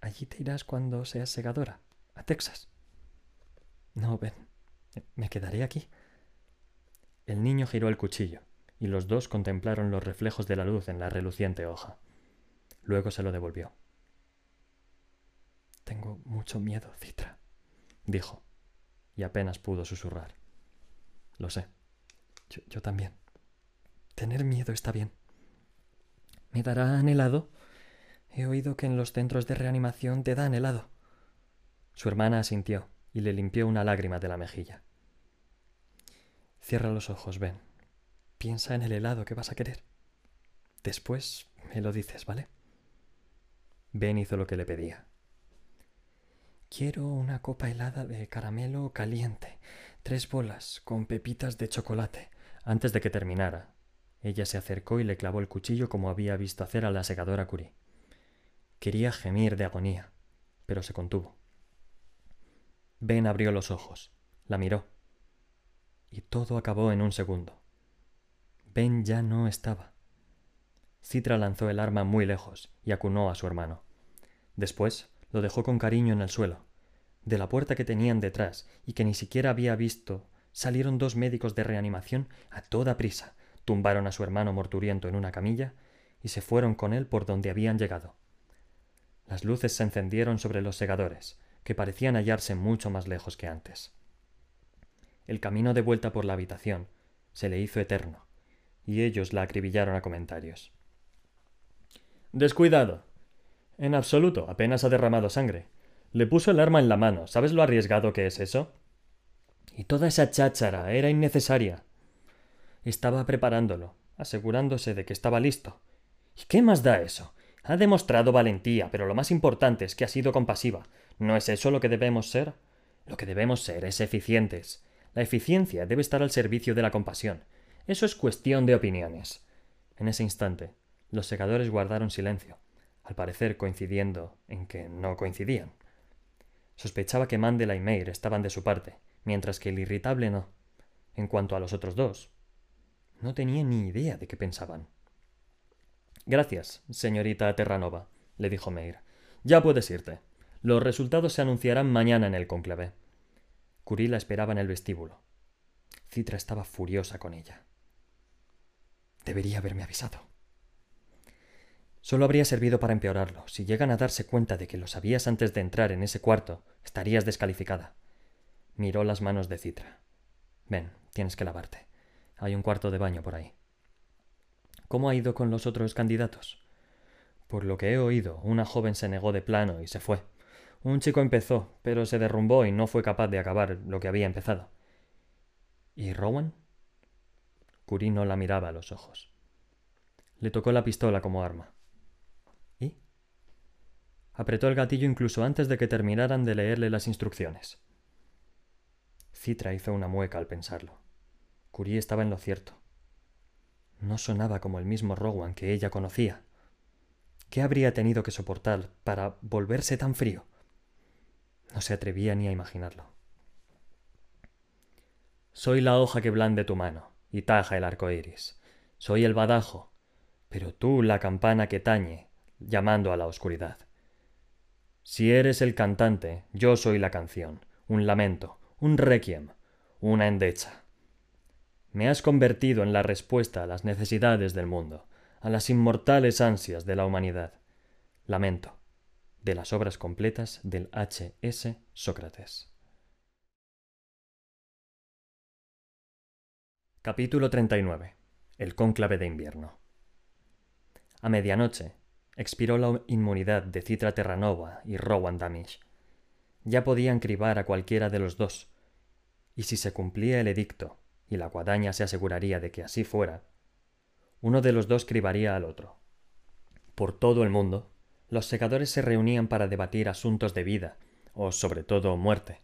Allí te irás cuando seas segadora, a Texas. No, ven, me quedaré aquí. El niño giró el cuchillo, y los dos contemplaron los reflejos de la luz en la reluciente hoja. Luego se lo devolvió. Tengo mucho miedo, Citra, dijo, y apenas pudo susurrar. Lo sé. Yo, también. Tener miedo está bien. ¿Me darán helado? He oído que en los centros de reanimación te dan helado. Su hermana asintió y le limpió una lágrima de la mejilla. Cierra los ojos, ven. Piensa en el helado que vas a querer. Después me lo dices, ¿vale? Ben hizo lo que le pedía. Quiero una copa helada de caramelo caliente, tres bolas con pepitas de chocolate, antes de que terminara, ella se acercó y le clavó el cuchillo como había visto hacer a la segadora Curie. Quería gemir de agonía, pero se contuvo. Ben abrió los ojos, la miró, y todo acabó en un segundo. Ben ya no estaba. Citra lanzó el arma muy lejos y acunó a su hermano. Después lo dejó con cariño en el suelo. De la puerta que tenían detrás y que ni siquiera había visto salieron dos médicos de reanimación a toda prisa, tumbaron a su hermano morturiento en una camilla y se fueron con él por donde habían llegado. Las luces se encendieron sobre los segadores, que parecían hallarse mucho más lejos que antes. El camino de vuelta por la habitación se le hizo eterno, y ellos la acribillaron a comentarios. Descuidado. En absoluto, apenas ha derramado sangre. Le puso el arma en la mano. ¿Sabes lo arriesgado que es eso? Y toda esa cháchara era innecesaria. Estaba preparándolo, asegurándose de que estaba listo. ¿Y qué más da eso? Ha demostrado valentía, pero lo más importante es que ha sido compasiva. ¿No es eso lo que debemos ser? Lo que debemos ser es eficientes. La eficiencia debe estar al servicio de la compasión. Eso es cuestión de opiniones. En ese instante, los segadores guardaron silencio, al parecer coincidiendo en que no coincidían. Sospechaba que Mandela y Meir estaban de su parte, mientras que el irritable no. En cuanto a los otros dos, no tenía ni idea de qué pensaban. Gracias, señorita Terranova, le dijo Meir. Ya puedes irte. Los resultados se anunciarán mañana en el conclave. Curie la esperaba en el vestíbulo. Citra estaba furiosa con ella. Debería haberme avisado. Solo habría servido para empeorarlo. Si llegan a darse cuenta de que lo sabías antes de entrar en ese cuarto, estarías descalificada. Miró las manos de Citra. Ven, tienes que lavarte. Hay un cuarto de baño por ahí. ¿Cómo ha ido con los otros candidatos? Por lo que he oído, una joven se negó de plano y se fue. Un chico empezó, pero se derrumbó y no fue capaz de acabar lo que había empezado. ¿Y Rowan? Curie no la miraba a los ojos. Le tocó la pistola como arma. ¿Y? Apretó el gatillo incluso antes de que terminaran de leerle las instrucciones. Citra hizo una mueca al pensarlo. Curie estaba en lo cierto. No sonaba como el mismo Rowan que ella conocía. ¿Qué habría tenido que soportar para volverse tan frío? No se atrevía ni a imaginarlo. Soy la hoja que blande tu mano y taja el arco iris. Soy el badajo, pero tú la campana que tañe, llamando a la oscuridad. Si eres el cantante, yo soy la canción, un lamento, un requiem, una endecha. Me has convertido en la respuesta a las necesidades del mundo, a las inmortales ansias de la humanidad. Lamento, de las obras completas del H. S. Sócrates. Capítulo 39. El cónclave de invierno. A medianoche expiró la inmunidad de Citra Terranova y Rowan Damish. Ya podían cribar a cualquiera de los dos, y si se cumplía el edicto y la guadaña se aseguraría de que así fuera, uno de los dos cribaría al otro. Por todo el mundo, los segadores se reunían para debatir asuntos de vida, o sobre todo muerte.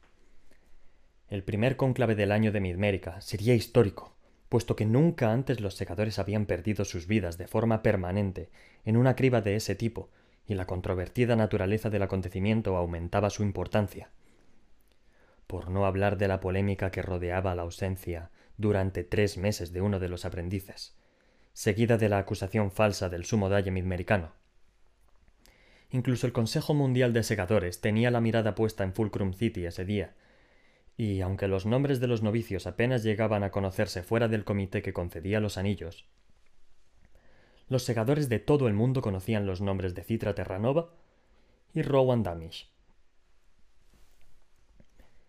El primer cónclave del año de Midmérica sería histórico, puesto que nunca antes los segadores habían perdido sus vidas de forma permanente en una criba de ese tipo, y la controvertida naturaleza del acontecimiento aumentaba su importancia. Por no hablar de la polémica que rodeaba la ausencia durante tres meses de uno de los aprendices, seguida de la acusación falsa del sumo dalle midmericano. Incluso el Consejo Mundial de Segadores tenía la mirada puesta en Fulcrum City ese día, y aunque los nombres de los novicios apenas llegaban a conocerse fuera del comité que concedía los anillos, los segadores de todo el mundo conocían los nombres de Citra Terranova y Rowan Damish.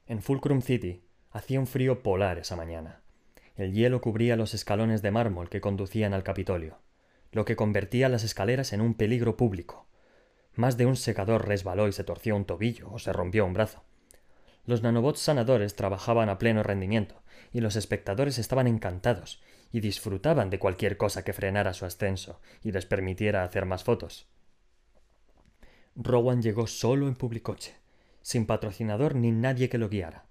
En Fulcrum City hacía un frío polar esa mañana. El hielo cubría los escalones de mármol que conducían al Capitolio, lo que convertía las escaleras en un peligro público. Más de un secador resbaló y se torció un tobillo o se rompió un brazo. Los nanobots sanadores trabajaban a pleno rendimiento, y los espectadores estaban encantados y disfrutaban de cualquier cosa que frenara su ascenso y les permitiera hacer más fotos. Rowan llegó solo en publicoche, sin patrocinador ni nadie que lo guiara.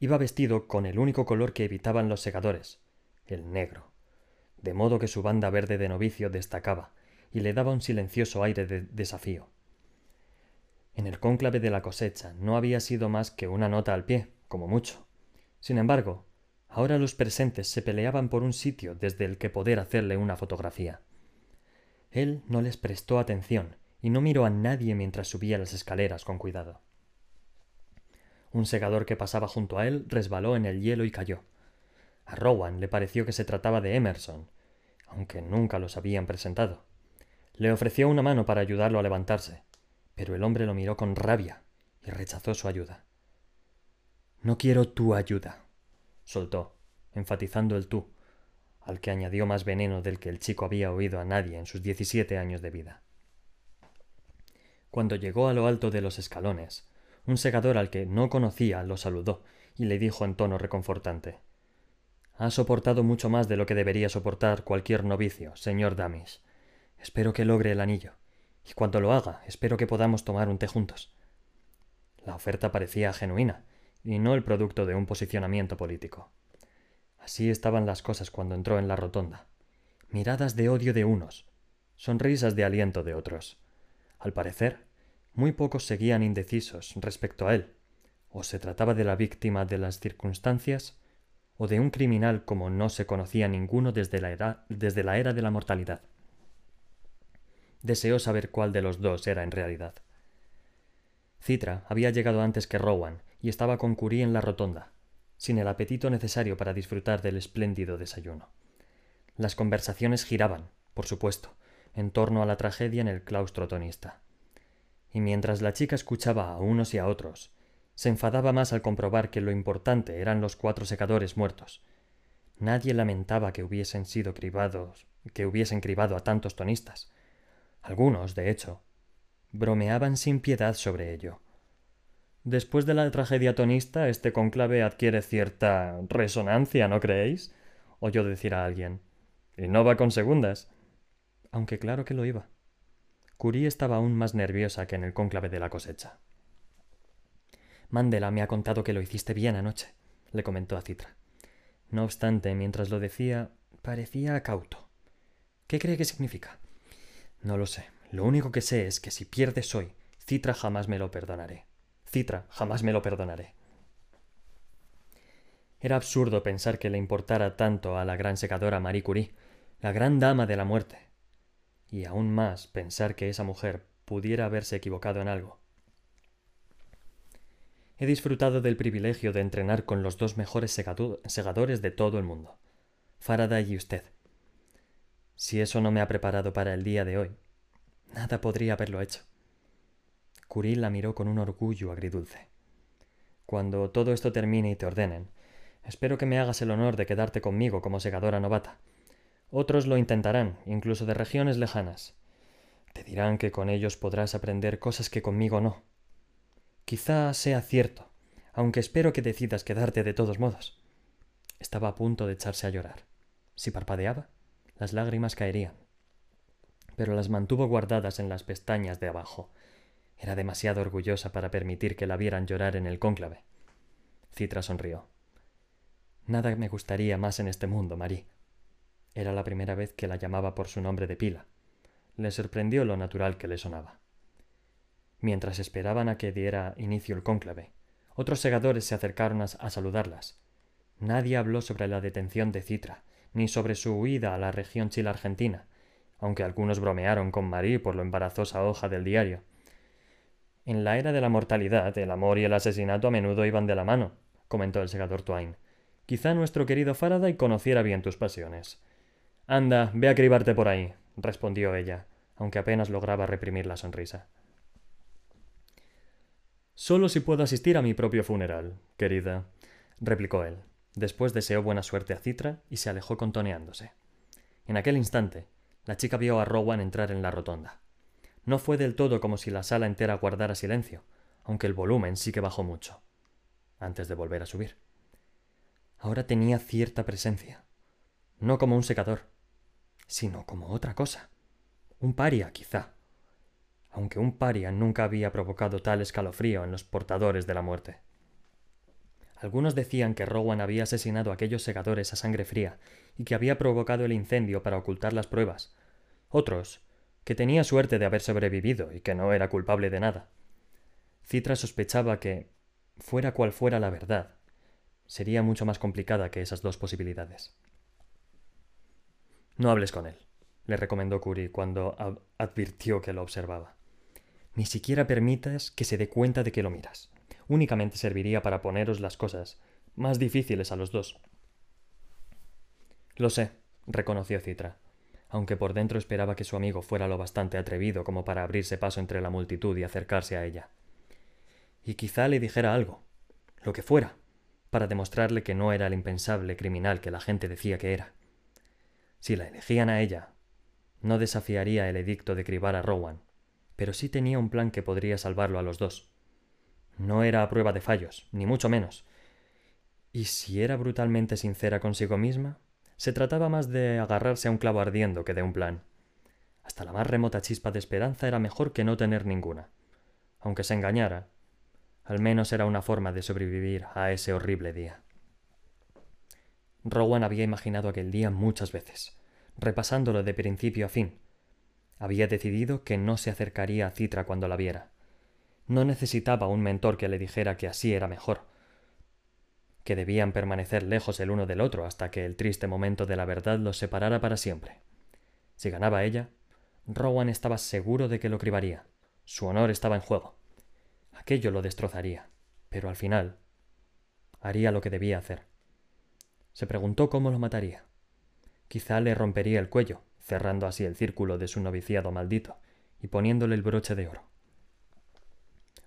Iba vestido con el único color que evitaban los segadores, el negro, de modo que su banda verde de novicio destacaba y le daba un silencioso aire de desafío. En el cónclave de la cosecha no había sido más que una nota al pie, como mucho. Sin embargo, ahora los presentes se peleaban por un sitio desde el que poder hacerle una fotografía. Él no les prestó atención y no miró a nadie mientras subía las escaleras con cuidado. Un segador que pasaba junto a él resbaló en el hielo y cayó. A Rowan le pareció que se trataba de Emerson, aunque nunca los habían presentado. Le ofreció una mano para ayudarlo a levantarse, pero el hombre lo miró con rabia y rechazó su ayuda. No quiero tu ayuda, soltó, enfatizando el tú, al que añadió más veneno del que el chico había oído a nadie en sus diecisiete años de vida. Cuando llegó a lo alto de los escalones, Un segador al que no conocía lo saludó y le dijo en tono reconfortante Ha soportado mucho más de lo que debería soportar cualquier novicio, señor Damis. Espero que logre el anillo. Y cuando lo haga, espero que podamos tomar un té juntos. La oferta parecía genuina, y no el producto de un posicionamiento político. Así estaban las cosas cuando entró en la rotonda. Miradas de odio de unos, sonrisas de aliento de otros. Al parecer, muy pocos seguían indecisos respecto a él. O se trataba de la víctima de las circunstancias, o de un criminal como no se conocía ninguno desde la era, desde la era de la mortalidad. Deseó saber cuál de los dos era en realidad. Citra había llegado antes que Rowan y estaba con Curie en la rotonda, sin el apetito necesario para disfrutar del espléndido desayuno. Las conversaciones giraban, por supuesto, en torno a la tragedia en el claustro tonista. Y mientras la chica escuchaba a unos y a otros, se enfadaba más al comprobar que lo importante eran los cuatro secadores muertos. Nadie lamentaba que hubiesen sido cribados, que hubiesen cribado a tantos tonistas. Algunos, de hecho, bromeaban sin piedad sobre ello. Después de la tragedia tonista, este conclave adquiere cierta resonancia, ¿no creéis? oyó decir a alguien. Y no va con segundas. Aunque claro que lo iba. Curie estaba aún más nerviosa que en el cónclave de la cosecha. Mandela me ha contado que lo hiciste bien anoche, le comentó a Citra. No obstante, mientras lo decía, parecía cauto. ¿Qué cree que significa? No lo sé. Lo único que sé es que si pierdes hoy, Citra jamás me lo perdonaré. Citra, jamás me lo perdonaré. Era absurdo pensar que le importara tanto a la gran secadora Marie Curie, la gran dama de la muerte. Y aún más pensar que esa mujer pudiera haberse equivocado en algo. He disfrutado del privilegio de entrenar con los dos mejores segadores de todo el mundo, Faraday y usted. Si eso no me ha preparado para el día de hoy, nada podría haberlo hecho. Curie la miró con un orgullo agridulce. Cuando todo esto termine y te ordenen, espero que me hagas el honor de quedarte conmigo como segadora novata. Otros lo intentarán, incluso de regiones lejanas. Te dirán que con ellos podrás aprender cosas que conmigo no. Quizá sea cierto, aunque espero que decidas quedarte de todos modos. Estaba a punto de echarse a llorar. Si parpadeaba, las lágrimas caerían. Pero las mantuvo guardadas en las pestañas de abajo, era demasiado orgullosa para permitir que la vieran llorar en el cónclave. Citra sonrió. Nada me gustaría más en este mundo, Marie. Era la primera vez que la llamaba por su nombre de pila. Le sorprendió lo natural que le sonaba. Mientras esperaban a que diera inicio el cónclave, otros segadores se acercaron a, saludarlas. Nadie habló sobre la detención de Citra, ni sobre su huida a la región chile-argentina, aunque algunos bromearon con Marie por lo embarazosa hoja del diario. En la era de la mortalidad, el amor y el asesinato a menudo iban de la mano, comentó el segador Twain. Quizá nuestro querido Faraday conociera bien tus pasiones. Anda, ve a cribarte por ahí, respondió ella, aunque apenas lograba reprimir la sonrisa. Solo si puedo asistir a mi propio funeral, querida, replicó él. Después deseó buena suerte a Citra y se alejó contoneándose. En aquel instante, la chica vio a Rowan entrar en la rotonda. No fue del todo como si la sala entera guardara silencio, aunque el volumen sí que bajó mucho, antes de volver a subir. Ahora tenía cierta presencia, no como un secador, sino como otra cosa. Un paria, quizá. Aunque un paria nunca había provocado tal escalofrío en los portadores de la muerte. Algunos decían que Rowan había asesinado a aquellos segadores a sangre fría y que había provocado el incendio para ocultar las pruebas. Otros que tenía suerte de haber sobrevivido y que no era culpable de nada. Citra sospechaba que, fuera cual fuera la verdad, sería mucho más complicada que esas dos posibilidades. No hables con él, le recomendó Curie cuando advirtió que lo observaba. Ni siquiera permitas que se dé cuenta de que lo miras. Únicamente serviría para poneros las cosas más difíciles a los dos. Lo sé, reconoció Citra aunque por dentro esperaba que su amigo fuera lo bastante atrevido como para abrirse paso entre la multitud y acercarse a ella. Y quizá le dijera algo, lo que fuera, para demostrarle que no era el impensable criminal que la gente decía que era. Si la elegían a ella, no desafiaría el edicto de cribar a Rowan, pero sí tenía un plan que podría salvarlo a los dos. No era a prueba de fallos, ni mucho menos. Y si era brutalmente sincera consigo misma, se trataba más de agarrarse a un clavo ardiendo que de un plan. Hasta la más remota chispa de esperanza era mejor que no tener ninguna. Aunque se engañara, al menos era una forma de sobrevivir a ese horrible día. Rowan había imaginado aquel día muchas veces, repasándolo de principio a fin. Había decidido que no se acercaría a Citra cuando la viera. No necesitaba un mentor que le dijera que así era mejor, que debían permanecer lejos el uno del otro hasta que el triste momento de la verdad los separara para siempre. Si ganaba ella, Rowan estaba seguro de que lo cribaría. Su honor estaba en juego. Aquello lo destrozaría, pero al final haría lo que debía hacer. Se preguntó cómo lo mataría. Quizá le rompería el cuello, cerrando así el círculo de su noviciado maldito y poniéndole el broche de oro.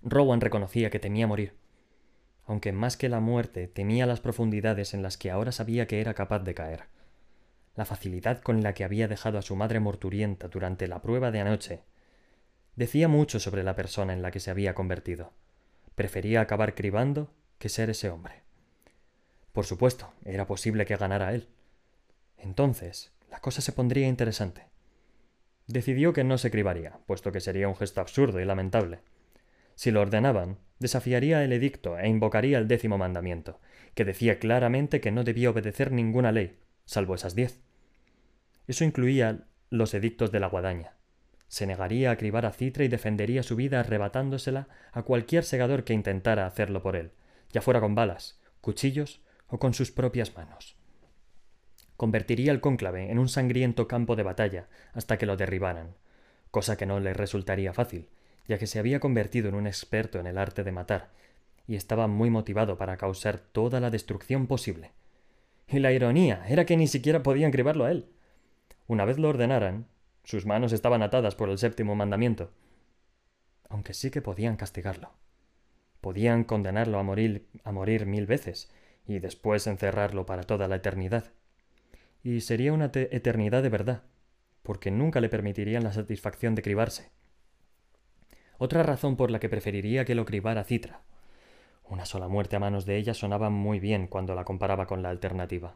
Rowan reconocía que temía morir, aunque más que la muerte temía las profundidades en las que ahora sabía que era capaz de caer. La facilidad con la que había dejado a su madre morturienta durante la prueba de anoche decía mucho sobre la persona en la que se había convertido. Prefería acabar cribando que ser ese hombre. Por supuesto, era posible que ganara él. Entonces, la cosa se pondría interesante. Decidió que no se cribaría, puesto que sería un gesto absurdo y lamentable. Si lo ordenaban, desafiaría el edicto e invocaría el décimo mandamiento, que decía claramente que no debía obedecer ninguna ley, salvo esas diez. Eso incluía los edictos de la guadaña, se negaría a cribar a Citra y defendería su vida arrebatándosela a cualquier segador que intentara hacerlo por él, ya fuera con balas, cuchillos o con sus propias manos. Convertiría el cónclave en un sangriento campo de batalla hasta que lo derribaran, cosa que no le resultaría fácil, ya que se había convertido en un experto en el arte de matar, y estaba muy motivado para causar toda la destrucción posible. Y la ironía era que ni siquiera podían cribarlo a él. Una vez lo ordenaran, sus manos estaban atadas por el séptimo mandamiento. Aunque sí que podían castigarlo. Podían condenarlo a morir, a morir mil veces y después encerrarlo para toda la eternidad. Y sería una eternidad de verdad, porque nunca le permitirían la satisfacción de cribarse. Otra razón por la que preferiría que lo cribara Citra. Una sola muerte a manos de ella sonaba muy bien cuando la comparaba con la alternativa.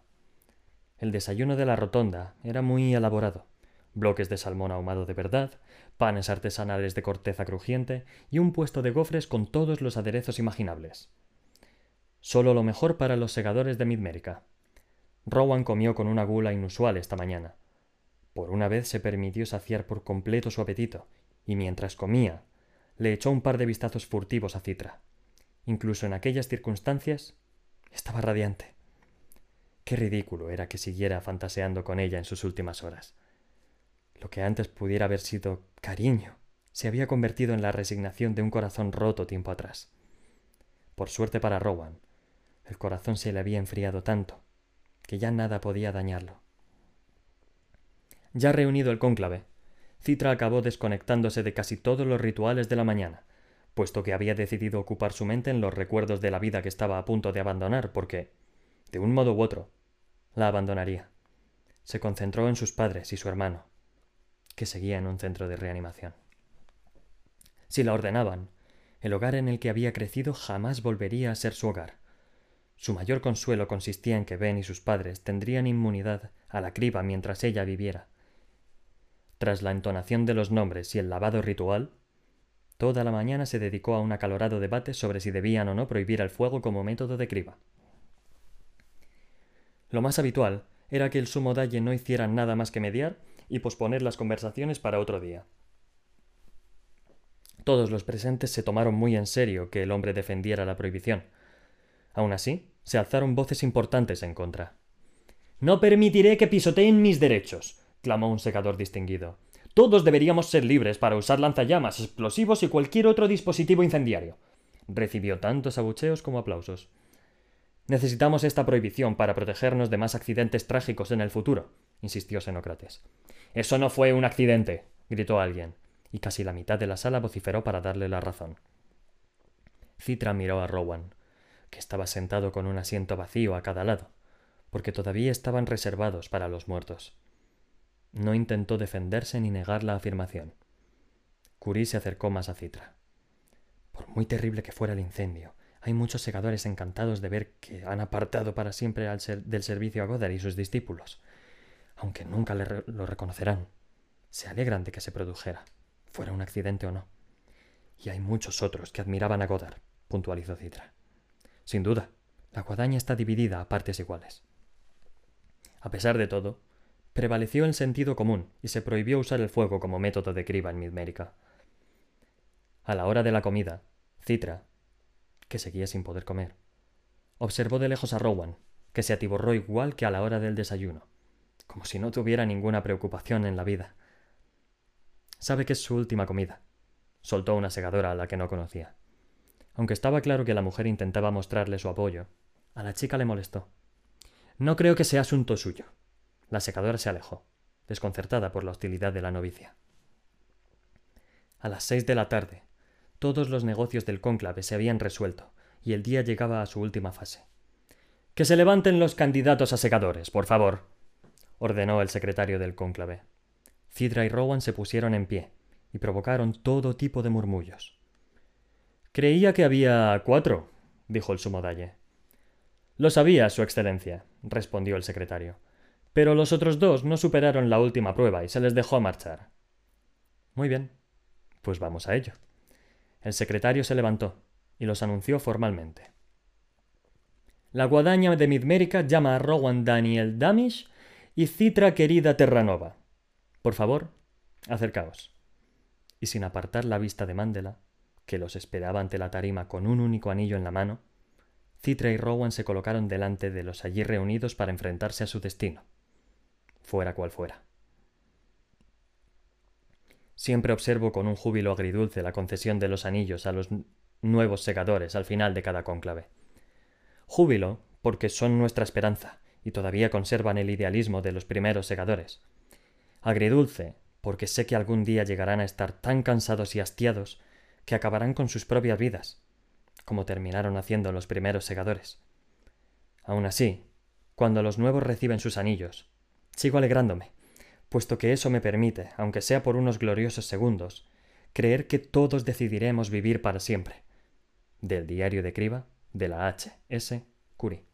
El desayuno de la rotonda era muy elaborado bloques de salmón ahumado de verdad, panes artesanales de corteza crujiente y un puesto de gofres con todos los aderezos imaginables. Solo lo mejor para los segadores de Midmérica. Rowan comió con una gula inusual esta mañana. Por una vez se permitió saciar por completo su apetito, y mientras comía, le echó un par de vistazos furtivos a Citra. Incluso en aquellas circunstancias, estaba radiante. Qué ridículo era que siguiera fantaseando con ella en sus últimas horas. Lo que antes pudiera haber sido cariño se había convertido en la resignación de un corazón roto tiempo atrás. Por suerte para Rowan, el corazón se le había enfriado tanto que ya nada podía dañarlo. Ya reunido el cónclave, Citra acabó desconectándose de casi todos los rituales de la mañana, puesto que había decidido ocupar su mente en los recuerdos de la vida que estaba a punto de abandonar, porque, de un modo u otro, la abandonaría. Se concentró en sus padres y su hermano, que seguía en un centro de reanimación. Si la ordenaban, el hogar en el que había crecido jamás volvería a ser su hogar. Su mayor consuelo consistía en que Ben y sus padres tendrían inmunidad a la criba mientras ella viviera. Tras la entonación de los nombres y el lavado ritual, toda la mañana se dedicó a un acalorado debate sobre si debían o no prohibir el fuego como método de criba. Lo más habitual era que el sumo dalle no hiciera nada más que mediar y posponer las conversaciones para otro día. Todos los presentes se tomaron muy en serio que el hombre defendiera la prohibición. Aun así, se alzaron voces importantes en contra. No permitiré que pisoteen mis derechos, clamó un secador distinguido. Todos deberíamos ser libres para usar lanzallamas, explosivos y cualquier otro dispositivo incendiario. Recibió tantos abucheos como aplausos. Necesitamos esta prohibición para protegernos de más accidentes trágicos en el futuro, insistió Xenócrates. Eso no fue un accidente, gritó alguien, y casi la mitad de la sala vociferó para darle la razón. Citra miró a Rowan, que estaba sentado con un asiento vacío a cada lado, porque todavía estaban reservados para los muertos. No intentó defenderse ni negar la afirmación. Curie se acercó más a Citra. Por muy terrible que fuera el incendio, hay muchos segadores encantados de ver que han apartado para siempre al ser del servicio a Godard y sus discípulos, aunque nunca le lo reconocerán. Se alegran de que se produjera, fuera un accidente o no. Y hay muchos otros que admiraban a Godard, puntualizó Citra. Sin duda, la guadaña está dividida a partes iguales. A pesar de todo, prevaleció el sentido común y se prohibió usar el fuego como método de criba en Midmérica. A la hora de la comida, Citra, que seguía sin poder comer, observó de lejos a Rowan, que se atiborró igual que a la hora del desayuno, como si no tuviera ninguna preocupación en la vida. Sabe que es su última comida, soltó una segadora a la que no conocía. Aunque estaba claro que la mujer intentaba mostrarle su apoyo, a la chica le molestó. No creo que sea asunto suyo. La secadora se alejó, desconcertada por la hostilidad de la novicia. A las seis de la tarde, todos los negocios del cónclave se habían resuelto, y el día llegaba a su última fase. Que se levanten los candidatos a secadores, por favor, ordenó el secretario del cónclave. Cidra y Rowan se pusieron en pie, y provocaron todo tipo de murmullos. Creía que había cuatro, dijo el sumodalle. Lo sabía, Su Excelencia, respondió el secretario. Pero los otros dos no superaron la última prueba y se les dejó marchar. Muy bien, pues vamos a ello. El secretario se levantó y los anunció formalmente. La guadaña de Midmérica llama a Rowan Daniel Damish y Citra querida Terranova. Por favor, acercaos. Y sin apartar la vista de Mandela, que los esperaba ante la tarima con un único anillo en la mano, Citra y Rowan se colocaron delante de los allí reunidos para enfrentarse a su destino, fuera cual fuera. Siempre observo con un júbilo agridulce la concesión de los anillos a los nuevos segadores al final de cada cónclave. Júbilo porque son nuestra esperanza y todavía conservan el idealismo de los primeros segadores. Agridulce porque sé que algún día llegarán a estar tan cansados y hastiados que acabarán con sus propias vidas, como terminaron haciendo los primeros segadores. Aun así, cuando los nuevos reciben sus anillos, sigo alegrándome, puesto que eso me permite, aunque sea por unos gloriosos segundos, creer que todos decidiremos vivir para siempre. Del diario de Criba, de la H. S. Curie.